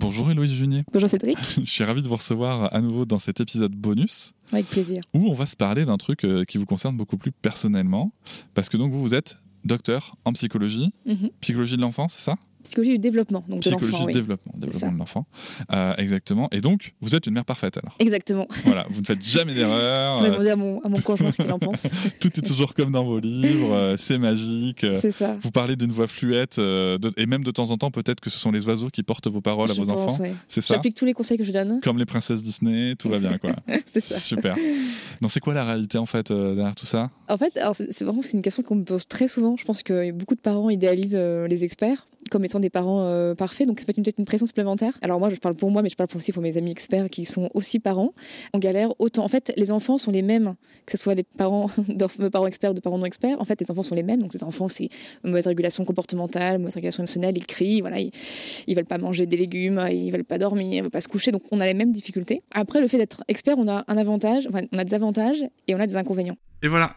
Bonjour Héloïse Junier. Bonjour Cédric. Je suis ravi de vous recevoir à nouveau dans cet épisode bonus. Avec plaisir. Où on va se parler d'un truc euh, qui vous concerne beaucoup plus personnellement. Parce que donc vous, vous êtes docteur en psychologie, Mhm. psychologie de l'enfance, c'est ça? Psychologie du développement. Donc de Psychologie de oui. développement, développement de l'enfant. Euh, exactement. Et donc, vous êtes une mère parfaite alors. Exactement. voilà, vous ne faites jamais d'erreur. Je vais demander à mon, à mon conjoint ce qu'il en pense. tout est toujours comme dans vos livres, euh, c'est magique. euh, C'est ça. Vous parlez d'une voix fluette, de- et même de temps en temps, peut-être que ce sont les oiseaux qui portent vos paroles à vos pense, enfants. ouais. C'est ça J'applique tous les conseils que je donne. Comme les princesses Disney, tout va bien quoi. C'est ça. Super. Donc c'est quoi la réalité en fait euh, derrière tout ça? En fait, alors c'est vraiment c'est une question qu'on me pose très souvent. Je pense que beaucoup de parents idéalisent euh, les experts comme étant des parents euh, parfaits, donc c'est peut-être une, pression supplémentaire. Alors moi, je parle pour moi, mais je parle aussi pour mes amis experts qui sont aussi parents. On galère autant. En fait, les enfants sont les mêmes, que ce soit les parents de parents experts ou de parents non experts. En fait, les enfants sont les mêmes. Donc ces enfants, c'est mauvaise régulation comportementale, mauvaise régulation émotionnelle, ils crient, voilà, ils, ils veulent pas manger des légumes, ils veulent pas dormir, ils veulent pas se coucher. Donc on a les mêmes difficultés. Après, le fait d'être expert, on a un avantage, enfin, on a des avantages et on a des inconvénients. Et voilà,